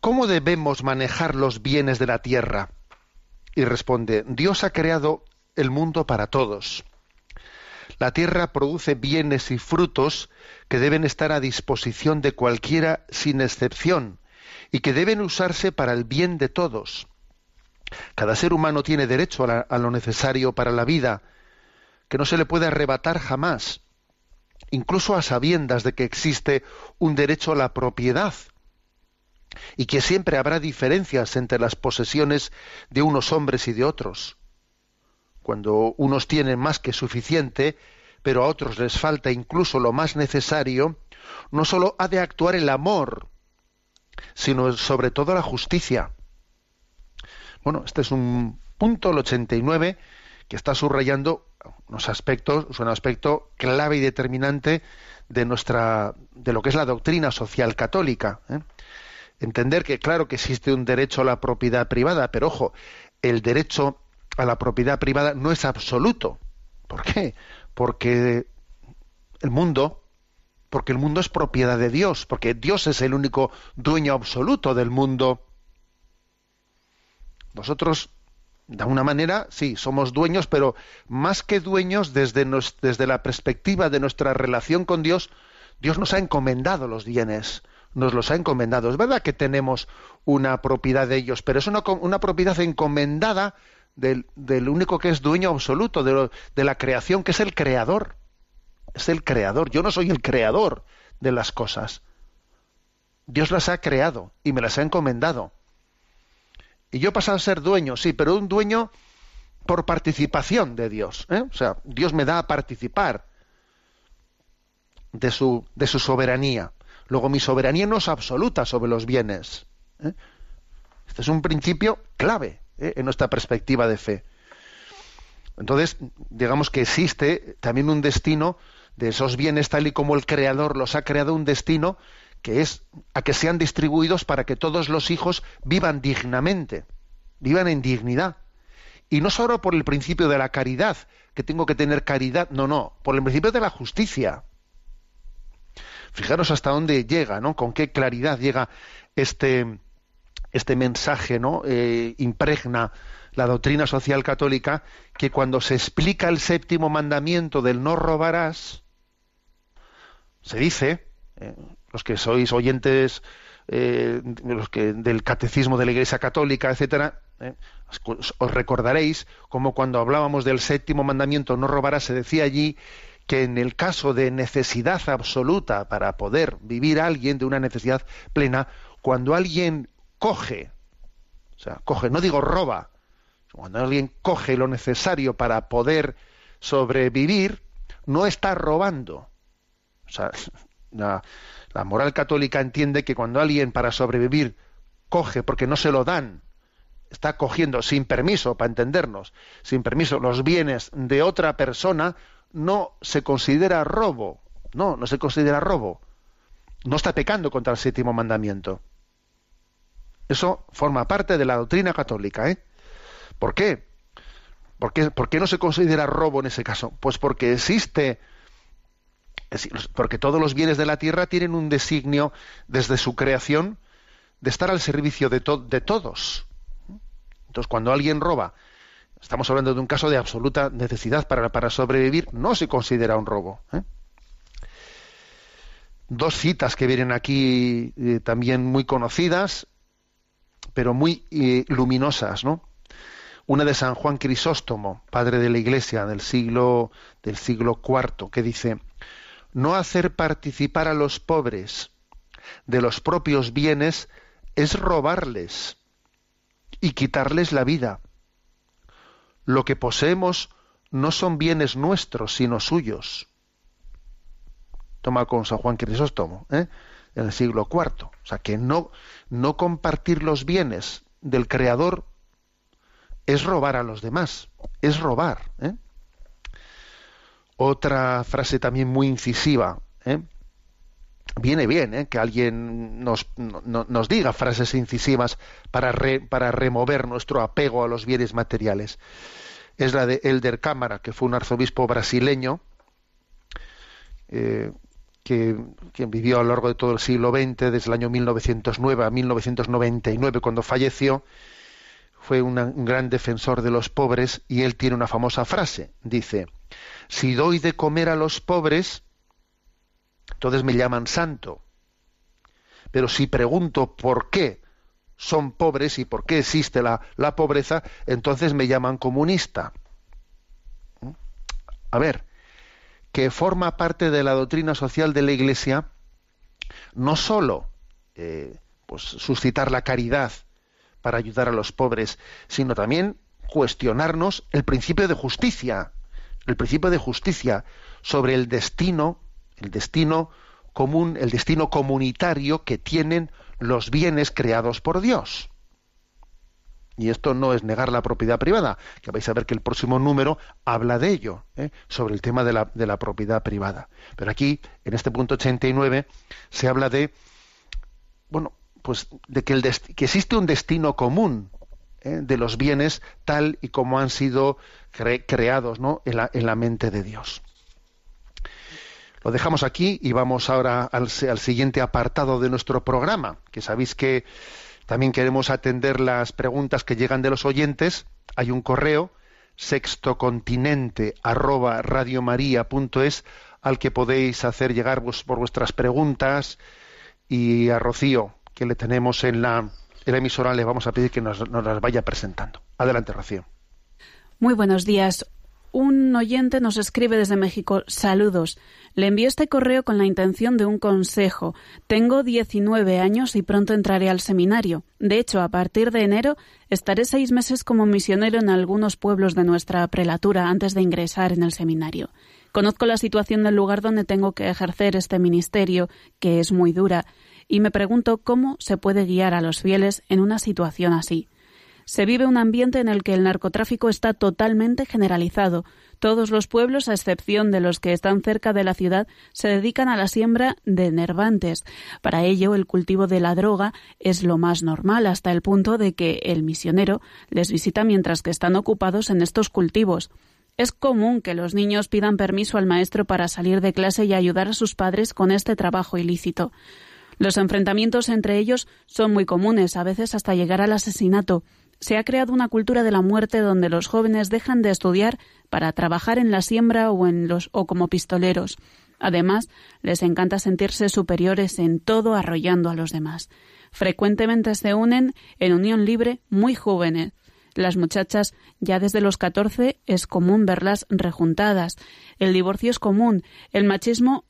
¿cómo debemos manejar los bienes de la tierra? Y responde, Dios ha creado el mundo para todos. La tierra produce bienes y frutos que deben estar a disposición de cualquiera sin excepción y que deben usarse para el bien de todos. Cada ser humano tiene derecho a, lo necesario para la vida, que no se le puede arrebatar jamás, incluso a sabiendas de que existe un derecho a la propiedad y que siempre habrá diferencias entre las posesiones de unos hombres y de otros. Cuando unos tienen más que suficiente, pero a otros les falta incluso lo más necesario, no sólo ha de actuar el amor, sino sobre todo la justicia. Bueno, este es un punto, el 89, que está subrayando unos aspectos, un aspecto clave y determinante de nuestra, de lo que es la doctrina social católica. ¿eh? Entender que, claro, que existe un derecho a la propiedad privada, pero ojo, el derecho a la propiedad privada no es absoluto. ¿Por qué? Porque el mundo, porque el mundo es propiedad de Dios, porque Dios es el único dueño absoluto del mundo. Nosotros, de alguna manera, sí, somos dueños, pero más que dueños desde, nos- desde la perspectiva de nuestra relación con Dios, Dios nos ha encomendado los bienes, nos los ha encomendado. Es verdad que tenemos una propiedad de ellos, pero es una, una propiedad encomendada del, único que es dueño absoluto de, lo- de la creación, que es el creador. Es el creador. Yo no soy el creador de las cosas. Dios las ha creado y me las ha encomendado. Y yo he pasado a ser dueño, sí, pero un dueño por participación de Dios. ¿eh? O sea, Dios me da a participar de su, de su soberanía. Luego, mi soberanía no es absoluta sobre los bienes. ¿eh? Este es un principio clave ¿eh? en nuestra perspectiva de fe. Entonces, digamos que existe también un destino de esos bienes tal y como el Creador los ha creado, un destino que es a que sean distribuidos para que todos los hijos vivan dignamente, vivan en dignidad. Y no solo por el principio de la caridad, que tengo que tener caridad, no, no, por el principio de la justicia. Fijaros hasta dónde llega, ¿no? Con qué claridad llega este, este mensaje, ¿no? Eh, impregna la doctrina social católica que cuando se explica el séptimo mandamiento del no robarás, se dice, eh, los que sois oyentes eh, los que del catecismo de la Iglesia Católica, etcétera, os, recordaréis como cuando hablábamos del séptimo mandamiento no robarás se decía allí que en el caso de necesidad absoluta para poder vivir alguien de una necesidad plena, cuando alguien coge, o sea, coge, no digo roba, cuando alguien coge lo necesario para poder sobrevivir, no está robando. O sea, (laughs) la, moral católica entiende que cuando alguien para sobrevivir coge porque no se lo dan, está cogiendo sin permiso, para entendernos, sin permiso los bienes de otra persona, no se considera robo. No, no se considera robo. No está pecando contra el séptimo mandamiento. Eso forma parte de la doctrina católica, ¿eh? ¿Por qué? ¿Por qué, no se considera robo en ese caso? Pues porque existe porque todos los bienes de la tierra tienen un designio desde su creación de estar al servicio de, de todos. Entonces, cuando alguien roba, estamos hablando de un caso de absoluta necesidad para, para sobrevivir, no se considera un robo. ¿eh? Dos citas que vienen aquí eh, también muy conocidas, pero muy eh, luminosas, ¿no? Una de San Juan Crisóstomo, padre de la Iglesia del siglo del siglo IV, que dice: no hacer participar a los pobres de los propios bienes es robarles y quitarles la vida. Lo que poseemos no son bienes nuestros, sino suyos. Toma con San Juan Crisóstomo, ¿eh? En el siglo IV. O sea, que no, no compartir los bienes del Creador es robar a los demás, es robar. ¿eh? Otra frase también muy incisiva. ¿eh? Viene bien ¿eh? que alguien nos, no- no- nos diga frases incisivas para, re- para remover nuestro apego a los bienes materiales. Es la de Elder Cámara, que fue un arzobispo brasileño, eh, que, vivió a lo largo de todo el siglo XX, desde el año 1909 a 1999, cuando falleció, fue un gran defensor de los pobres y él tiene una famosa frase. Dice, si doy de comer a los pobres, entonces me llaman santo. Pero si pregunto por qué son pobres y por qué existe la, la pobreza, entonces me llaman comunista. ¿Mm? A ver, que forma parte de la doctrina social de la Iglesia no sólo eh, pues, suscitar la caridad para ayudar a los pobres, sino también cuestionarnos el principio de justicia, el principio de justicia sobre el destino, el destino común, el destino comunitario que tienen los bienes creados por Dios. Y esto no es negar la propiedad privada, que vais a ver que el próximo número habla de ello, ¿eh? sobre el tema de la, de la propiedad privada. Pero aquí, en este punto 89, se habla de, bueno, pues de que, existe un destino común ¿eh? de los bienes tal y como han sido cre- creados ¿no? en, la, en la mente de Dios. Lo dejamos aquí y vamos ahora al, al siguiente apartado de nuestro programa, que sabéis que también queremos atender las preguntas que llegan de los oyentes. Hay un correo sextocontinente arroba al que podéis hacer llegar vos- por vuestras preguntas y a Rocío, que le tenemos en la, en la emisora, le vamos a pedir que nos, nos las vaya presentando. Adelante, Rocío. Muy buenos días. Un oyente nos escribe desde México. Saludos. Le envío este correo con la intención de un consejo. Tengo 19 años y pronto entraré al seminario. De hecho, a partir de enero estaré seis meses como misionero en algunos pueblos de nuestra prelatura antes de ingresar en el seminario. Conozco la situación del lugar donde tengo que ejercer este ministerio, que es muy dura, y me pregunto cómo se puede guiar a los fieles en una situación así. Se vive un ambiente en el que el narcotráfico está totalmente generalizado. Todos los pueblos, a excepción de los que están cerca de la ciudad, se dedican a la siembra de nervantes. Para ello, el cultivo de la droga es lo más normal, hasta el punto de que el misionero les visita mientras que están ocupados en estos cultivos. Es común que los niños pidan permiso al maestro para salir de clase y ayudar a sus padres con este trabajo ilícito. Los enfrentamientos entre ellos son muy comunes, a veces hasta llegar al asesinato. Se ha creado una cultura de la muerte donde los jóvenes dejan de estudiar para trabajar en la siembra o en los o como pistoleros. Además, les encanta sentirse superiores en todo arrollando a los demás. Frecuentemente se unen en unión libre muy jóvenes. Las muchachas ya desde los 14 es común verlas rejuntadas. El divorcio es común. El machismo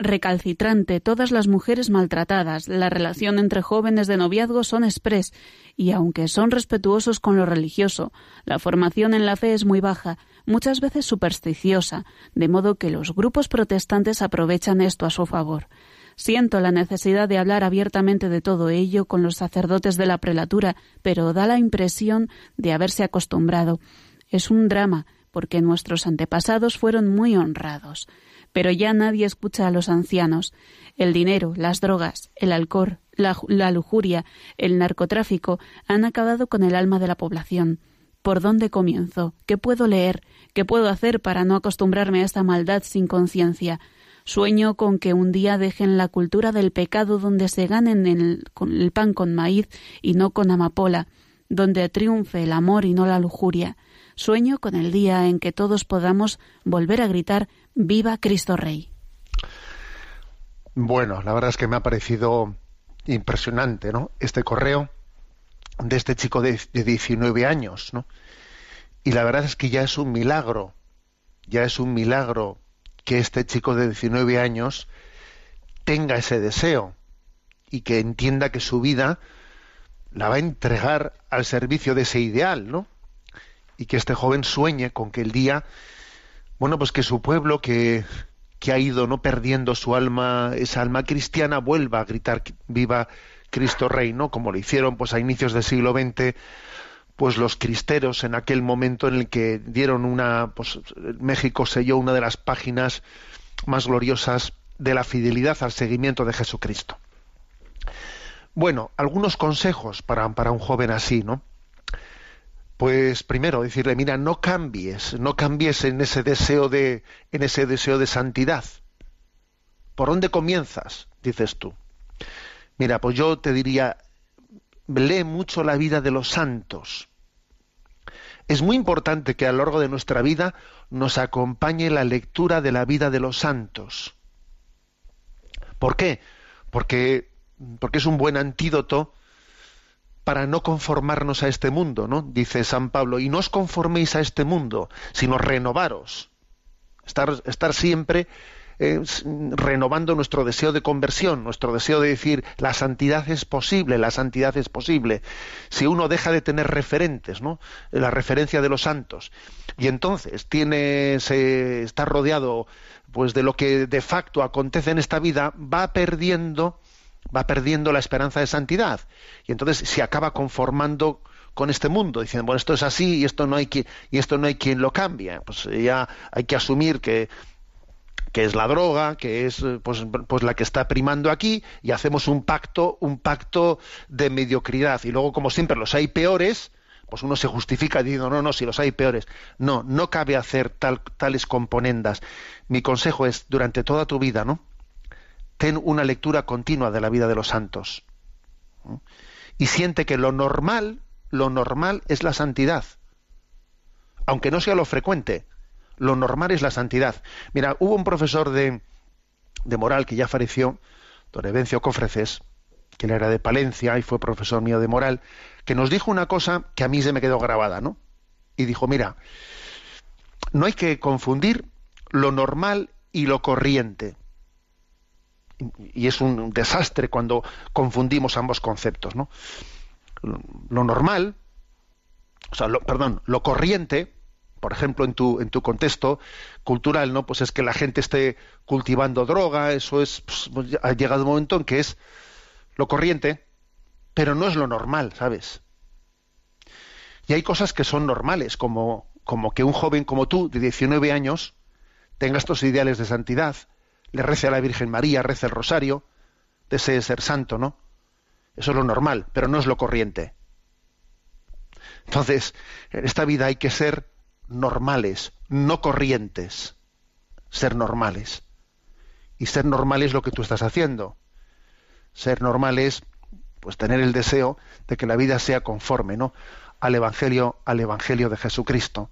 recalcitrante, todas las mujeres maltratadas, la relación entre jóvenes de noviazgo son express y aunque son respetuosos con lo religioso, la formación en la fe es muy baja, muchas veces supersticiosa, de modo que los grupos protestantes aprovechan esto a su favor. Siento la necesidad de hablar abiertamente de todo ello con los sacerdotes de la prelatura, pero da la impresión de haberse acostumbrado. Es un drama, porque nuestros antepasados fueron muy honrados pero ya nadie escucha a los ancianos. El dinero, las drogas, el alcohol, la, lujuria, el narcotráfico han acabado con el alma de la población. ¿Por dónde comienzo? ¿Qué puedo leer? ¿Qué puedo hacer para no acostumbrarme a esta maldad sin conciencia? Sueño con que un día dejen la cultura del pecado donde se ganen el pan con maíz y no con amapola, donde triunfe el amor y no la lujuria. Sueño con el día en que todos podamos volver a gritar Viva Cristo Rey. Bueno, la verdad es que me ha parecido impresionante, ¿no? Este correo de este chico de, de 19 años, ¿no? Y la verdad es que ya es un milagro, ya es un milagro que este chico de 19 años tenga ese deseo y que entienda que su vida la va a entregar al servicio de ese ideal, ¿no? Y que este joven sueñe con que el día bueno, pues que su pueblo que, que ha ido no perdiendo su alma, esa alma cristiana, vuelva a gritar viva Cristo Rey, ¿no? Como lo hicieron pues a inicios del siglo XX pues los cristeros en aquel momento en el que dieron una pues México selló una de las páginas más gloriosas de la fidelidad al seguimiento de Jesucristo. Bueno, algunos consejos para, para un joven así, ¿no? Pues primero decirle, mira, no cambies, no cambies en ese deseo de, en ese deseo de santidad. ¿Por dónde comienzas? dices tú. Mira, pues yo te diría, lee mucho la vida de los santos. Es muy importante que a lo largo de nuestra vida nos acompañe la lectura de la vida de los santos. ¿Por qué? Porque, porque es un buen antídoto para no conformarnos a este mundo, ¿no? Dice San Pablo, y no os conforméis a este mundo, sino renovaros. Estar, siempre eh, renovando nuestro deseo de conversión, nuestro deseo de decir la santidad es posible, la santidad es posible. Si uno deja de tener referentes, ¿no? La referencia de los santos, y entonces tiene, se está rodeado pues de lo que de facto acontece en esta vida, va perdiendo va perdiendo la esperanza de santidad y entonces se acaba conformando con este mundo diciendo bueno esto es así y esto no hay quien y esto no hay quien lo cambie pues ya hay que asumir que que es la droga, que es pues, pues la que está primando aquí, y hacemos un pacto, un pacto de mediocridad. Y luego, como siempre, los hay peores, pues uno se justifica diciendo, no, no, si los hay peores. No, no cabe hacer tal, tales componendas. Mi consejo es, durante toda tu vida, ¿no? Ten una lectura continua de la vida de los santos. Y siente que lo normal, lo normal es la santidad. Aunque no sea lo frecuente, lo normal es la santidad. Mira, hubo un profesor de, de moral que ya falleció, don Evencio Cofreces, que él era de Palencia y fue profesor mío de moral, que nos dijo una cosa que a mí se me quedó grabada, ¿no? Y dijo, mira, no hay que confundir lo normal y lo corriente y es un desastre cuando confundimos ambos conceptos, ¿no? Lo normal, o sea, lo, perdón, lo corriente, por ejemplo, en tu, en tu contexto cultural, ¿no? Pues es que la gente esté cultivando droga, eso es, pues, pues ha llegado un momento en que es lo corriente, pero no es lo normal, ¿sabes? Y hay cosas que son normales, como, como que un joven como tú, de 19 años, tenga estos ideales de santidad, le rece a la Virgen María, rece el rosario, desee ser santo, ¿no? Eso es lo normal, pero no es lo corriente. Entonces, en esta vida hay que ser normales, no corrientes, ser normales. Y ser normal es lo que tú estás haciendo. Ser normal es pues tener el deseo de que la vida sea conforme, ¿no? al evangelio, al evangelio de Jesucristo.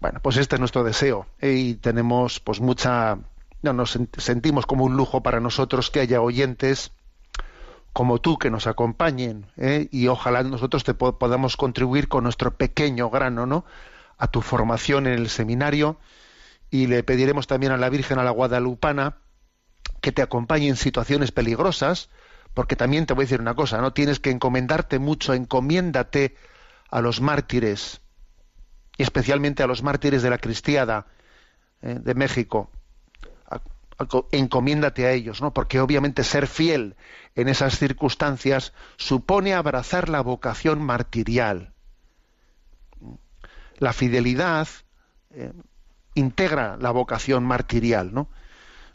Bueno, pues este es nuestro deseo y tenemos pues mucha no, nos sentimos como un lujo para nosotros que haya oyentes como tú que nos acompañen ¿eh? y ojalá nosotros te podamos contribuir con nuestro pequeño grano no a tu formación en el seminario y le pediremos también a la Virgen a la Guadalupana que te acompañe en situaciones peligrosas porque también te voy a decir una cosa no tienes que encomendarte mucho encomiéndate a los mártires y especialmente a los mártires de la cristiada ¿eh? de México encomiéndate a ellos, ¿no? Porque obviamente ser fiel en esas circunstancias supone abrazar la vocación martirial. La fidelidad eh, integra la vocación martirial, ¿no?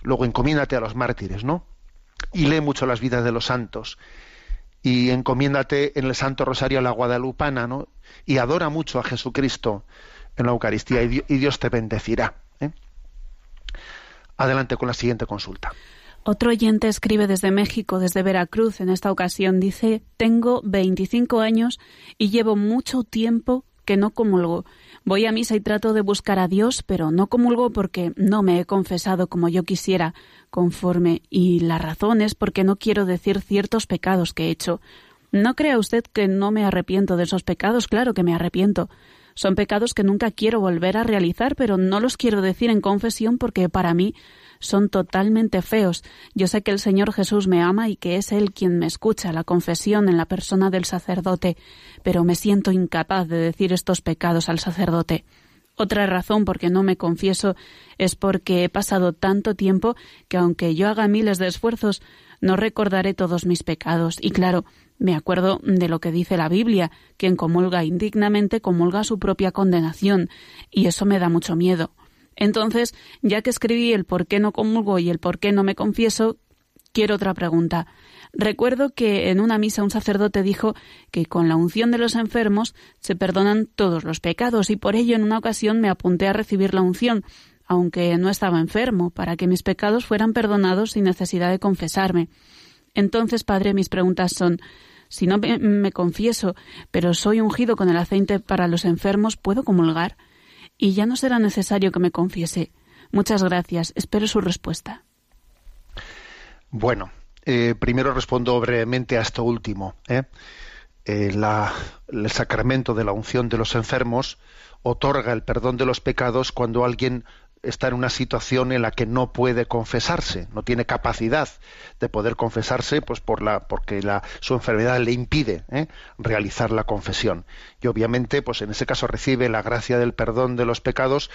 Luego encomiéndate a los mártires, ¿no? Y lee mucho las vidas de los santos. Y encomiéndate en el Santo Rosario a la Guadalupana, ¿no? Y adora mucho a Jesucristo en la Eucaristía y Dios te bendecirá. Adelante con la siguiente consulta. Otro oyente escribe desde México, desde Veracruz, en esta ocasión. Dice, tengo 25 años y llevo mucho tiempo que no comulgo. Voy a misa y trato de buscar a Dios, pero no comulgo porque no me he confesado como yo quisiera, conforme, y la razón es porque no quiero decir ciertos pecados que he hecho. No crea usted que no me arrepiento de esos pecados, claro que me arrepiento. Son pecados que nunca quiero volver a realizar, pero no los quiero decir en confesión porque para mí son totalmente feos. Yo sé que el Señor Jesús me ama y que es Él quien me escucha la confesión en la persona del sacerdote, pero me siento incapaz de decir estos pecados al sacerdote. Otra razón por qué no me confieso es porque he pasado tanto tiempo que aunque yo haga miles de esfuerzos, no recordaré todos mis pecados. Y claro, Me acuerdo de lo que dice la Biblia, quien comulga indignamente comulga su propia condenación, y eso me da mucho miedo. Entonces, ya que escribí el por qué no comulgo y el por qué no me confieso, quiero otra pregunta. Recuerdo que en una misa un sacerdote dijo que con la unción de los enfermos se perdonan todos los pecados y por ello en una ocasión me apunté a recibir la unción, aunque no estaba enfermo, para que mis pecados fueran perdonados sin necesidad de confesarme. Entonces, Padre, mis preguntas son si no me, confieso, pero soy ungido con el aceite para los enfermos, ¿puedo comulgar? Y ya no será necesario que me confiese. Muchas gracias. Espero su respuesta. Bueno, eh, primero respondo brevemente a esto último. ¿eh? Eh, el sacramento de la unción de los enfermos otorga el perdón de los pecados cuando alguien está en una situación en la que no puede confesarse, no tiene capacidad de poder confesarse, pues por la, porque la, su enfermedad le impide ¿eh? realizar la confesión. Y obviamente, pues en ese caso recibe la gracia del perdón de los pecados,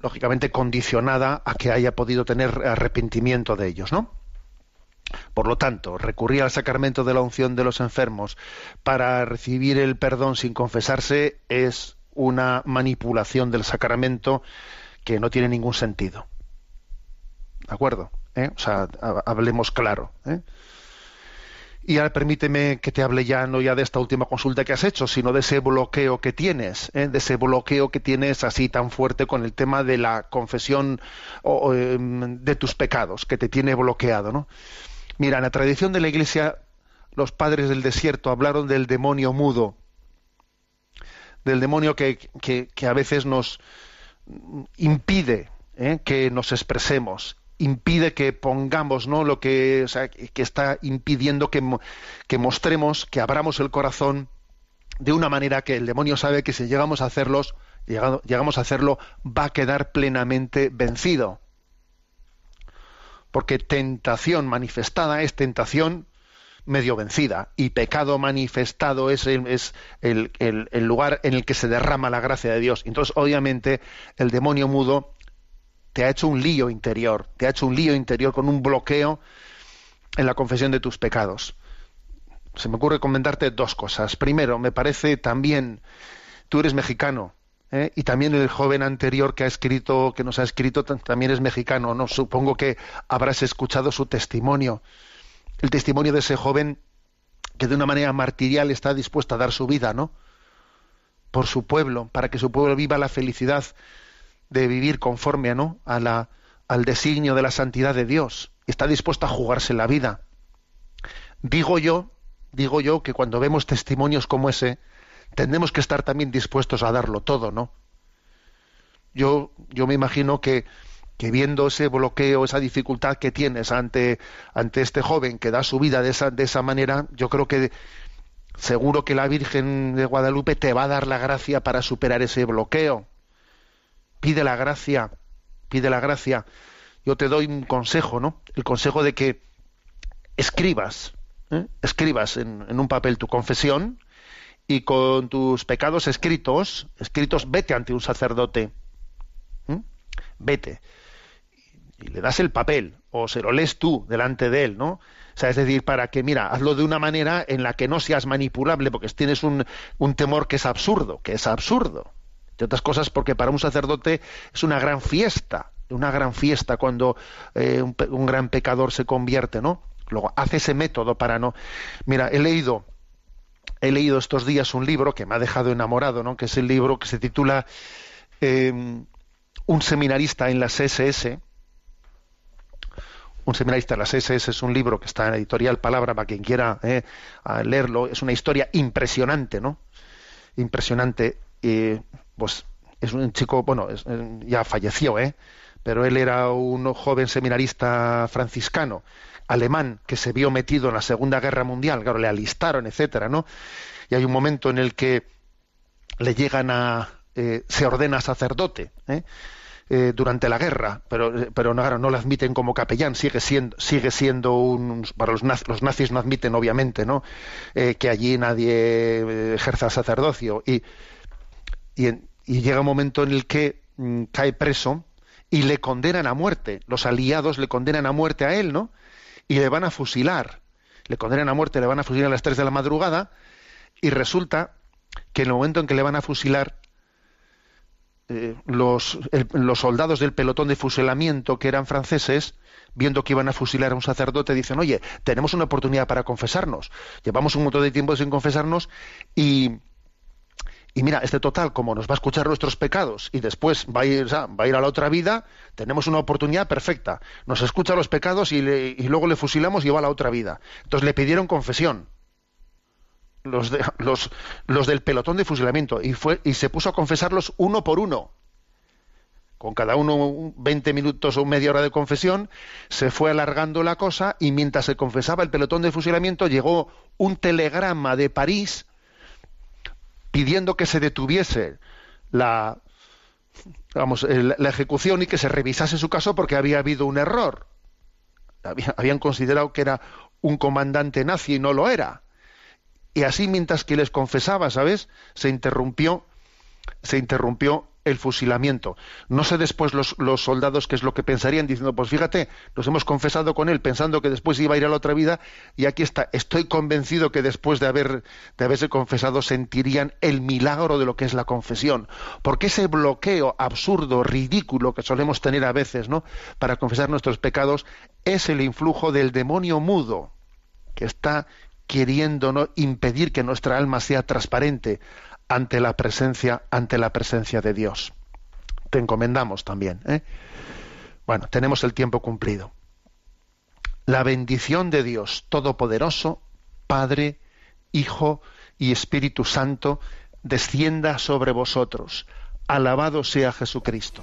lógicamente condicionada a que haya podido tener arrepentimiento de ellos, ¿no? Por lo tanto, recurrir al sacramento de la unción de los enfermos para recibir el perdón sin confesarse es una manipulación del sacramento que no tiene ningún sentido. ¿De acuerdo? ¿Eh? O sea, ha- hablemos claro. ¿eh? Y ahora permíteme que te hable ya no ya de esta última consulta que has hecho, sino de ese bloqueo que tienes, ¿eh? de ese bloqueo que tienes así tan fuerte con el tema de la confesión o, em, de tus pecados, que te tiene bloqueado, ¿no? Mira, en la tradición de la Iglesia, los padres del desierto hablaron del demonio mudo, del demonio que, que- a veces nos impide ¿eh? que nos expresemos, impide que pongamos ¿no? lo que, o sea, que está impidiendo que, que mostremos, que abramos el corazón de una manera que el demonio sabe que si llegamos a hacerlos, llegamos a hacerlo, va a quedar plenamente vencido porque tentación manifestada es tentación medio vencida y pecado manifestado es, el, es el, el- lugar en el que se derrama la gracia de Dios. Entonces, obviamente, el demonio mudo te ha hecho un lío interior, te ha hecho un lío interior con un bloqueo en la confesión de tus pecados. Se me ocurre comentarte dos cosas. Primero, me parece también, tú eres mexicano, ¿eh? y también el joven anterior que ha escrito, que nos ha escrito, también es mexicano, ¿no? Supongo que habrás escuchado su testimonio, el testimonio de ese joven que de una manera martirial está dispuesto a dar su vida, ¿no? Por su pueblo, para que su pueblo viva la felicidad de vivir conforme, ¿no? A la, al designio de la santidad de Dios. Está dispuesto a jugarse la vida. Digo yo, digo yo que cuando vemos testimonios como ese, tendremos que estar también dispuestos a darlo todo, ¿no? Yo, yo me imagino que, que viendo ese bloqueo, esa dificultad que tienes ante, ante este joven que da su vida de esa, de esa manera, yo creo que seguro que la Virgen de Guadalupe te va a dar la gracia para superar ese bloqueo. Pide la gracia, pide la gracia. Yo te doy un consejo, ¿no? El consejo de que escribas, ¿eh? escribas en, un papel tu confesión y con tus pecados escritos, escritos, vete ante un sacerdote. Vete. Y le das el papel, o se lo lees tú delante de él, ¿no? O sea, es decir, para que, mira, hazlo de una manera en la que no seas manipulable, porque tienes un, un temor que es absurdo, que es absurdo. De otras cosas, porque para un sacerdote es una gran fiesta, una gran fiesta cuando eh, un, un gran pecador se convierte, ¿no? Luego hace ese método para no. Mira, he leído he leído estos días un libro que me ha dejado enamorado, ¿no? Que es el libro que se titula eh, Un seminarista en las SS. Un seminarista en las SS es un libro que está en editorial Palabra para quien quiera eh, leerlo. Es una historia impresionante, ¿no? Impresionante. Y, pues es un chico, bueno, eh, ya falleció, ¿eh? Pero él era un joven seminarista franciscano alemán que se vio metido en la Segunda Guerra Mundial, claro, le alistaron, etcétera, ¿no? Y hay un momento en el que le llegan a eh, se ordena sacerdote ¿eh? Eh, durante la guerra, pero eh, pero no, no le admiten como capellán, sigue siendo sigue siendo un para los nazis, los nazis no admiten obviamente, ¿no? Eh, que allí nadie ejerza sacerdocio y y llega un momento en el que mm, cae preso y le condenan a muerte. Los aliados le condenan a muerte a él, ¿no? Y le van a fusilar. le condenan a muerte, le van a fusilar a las 3 de la madrugada, y resulta que en el momento en que le van a fusilar, eh, los, el- los soldados del pelotón de fusilamiento, que eran franceses, viendo que iban a fusilar a un sacerdote, dicen, oye, tenemos una oportunidad para confesarnos. Llevamos un montón de tiempo sin confesarnos y, y mira, este total, como nos va a escuchar nuestros pecados y después va a ir, va a, ir a la otra vida, tenemos una oportunidad perfecta. Nos escucha los pecados y, le- y luego le fusilamos y va a la otra vida. Entonces le pidieron confesión. Los, de- los, los del pelotón de fusilamiento y, fue, y se puso a confesarlos uno por uno con cada uno un 20 minutos o media hora de confesión, se fue alargando la cosa y mientras se confesaba el pelotón de fusilamiento llegó un telegrama de París pidiendo que se detuviese la vamos la ejecución y que se revisase su caso porque había habido un error. Había- habían considerado que era un comandante nazi y no lo era. Y así mientras que les confesaba, ¿sabes? Se interrumpió se interrumpió el fusilamiento. No sé después los, soldados qué es lo que pensarían, diciendo, pues fíjate, nos hemos confesado con él pensando que después iba a ir a la otra vida y aquí está. Estoy convencido que después de, haber, de haberse confesado sentirían el milagro de lo que es la confesión. Porque ese bloqueo absurdo, ridículo que solemos tener a veces, ¿no? Para confesar nuestros pecados es el influjo del demonio mudo que está queriendo ¿no? impedir que nuestra alma sea transparente ante la presencia ante la presencia de Dios. Te encomendamos también. ¿eh? Bueno, tenemos el tiempo cumplido. La bendición de Dios Todopoderoso, Padre, Hijo y Espíritu Santo, descienda sobre vosotros. Alabado sea Jesucristo.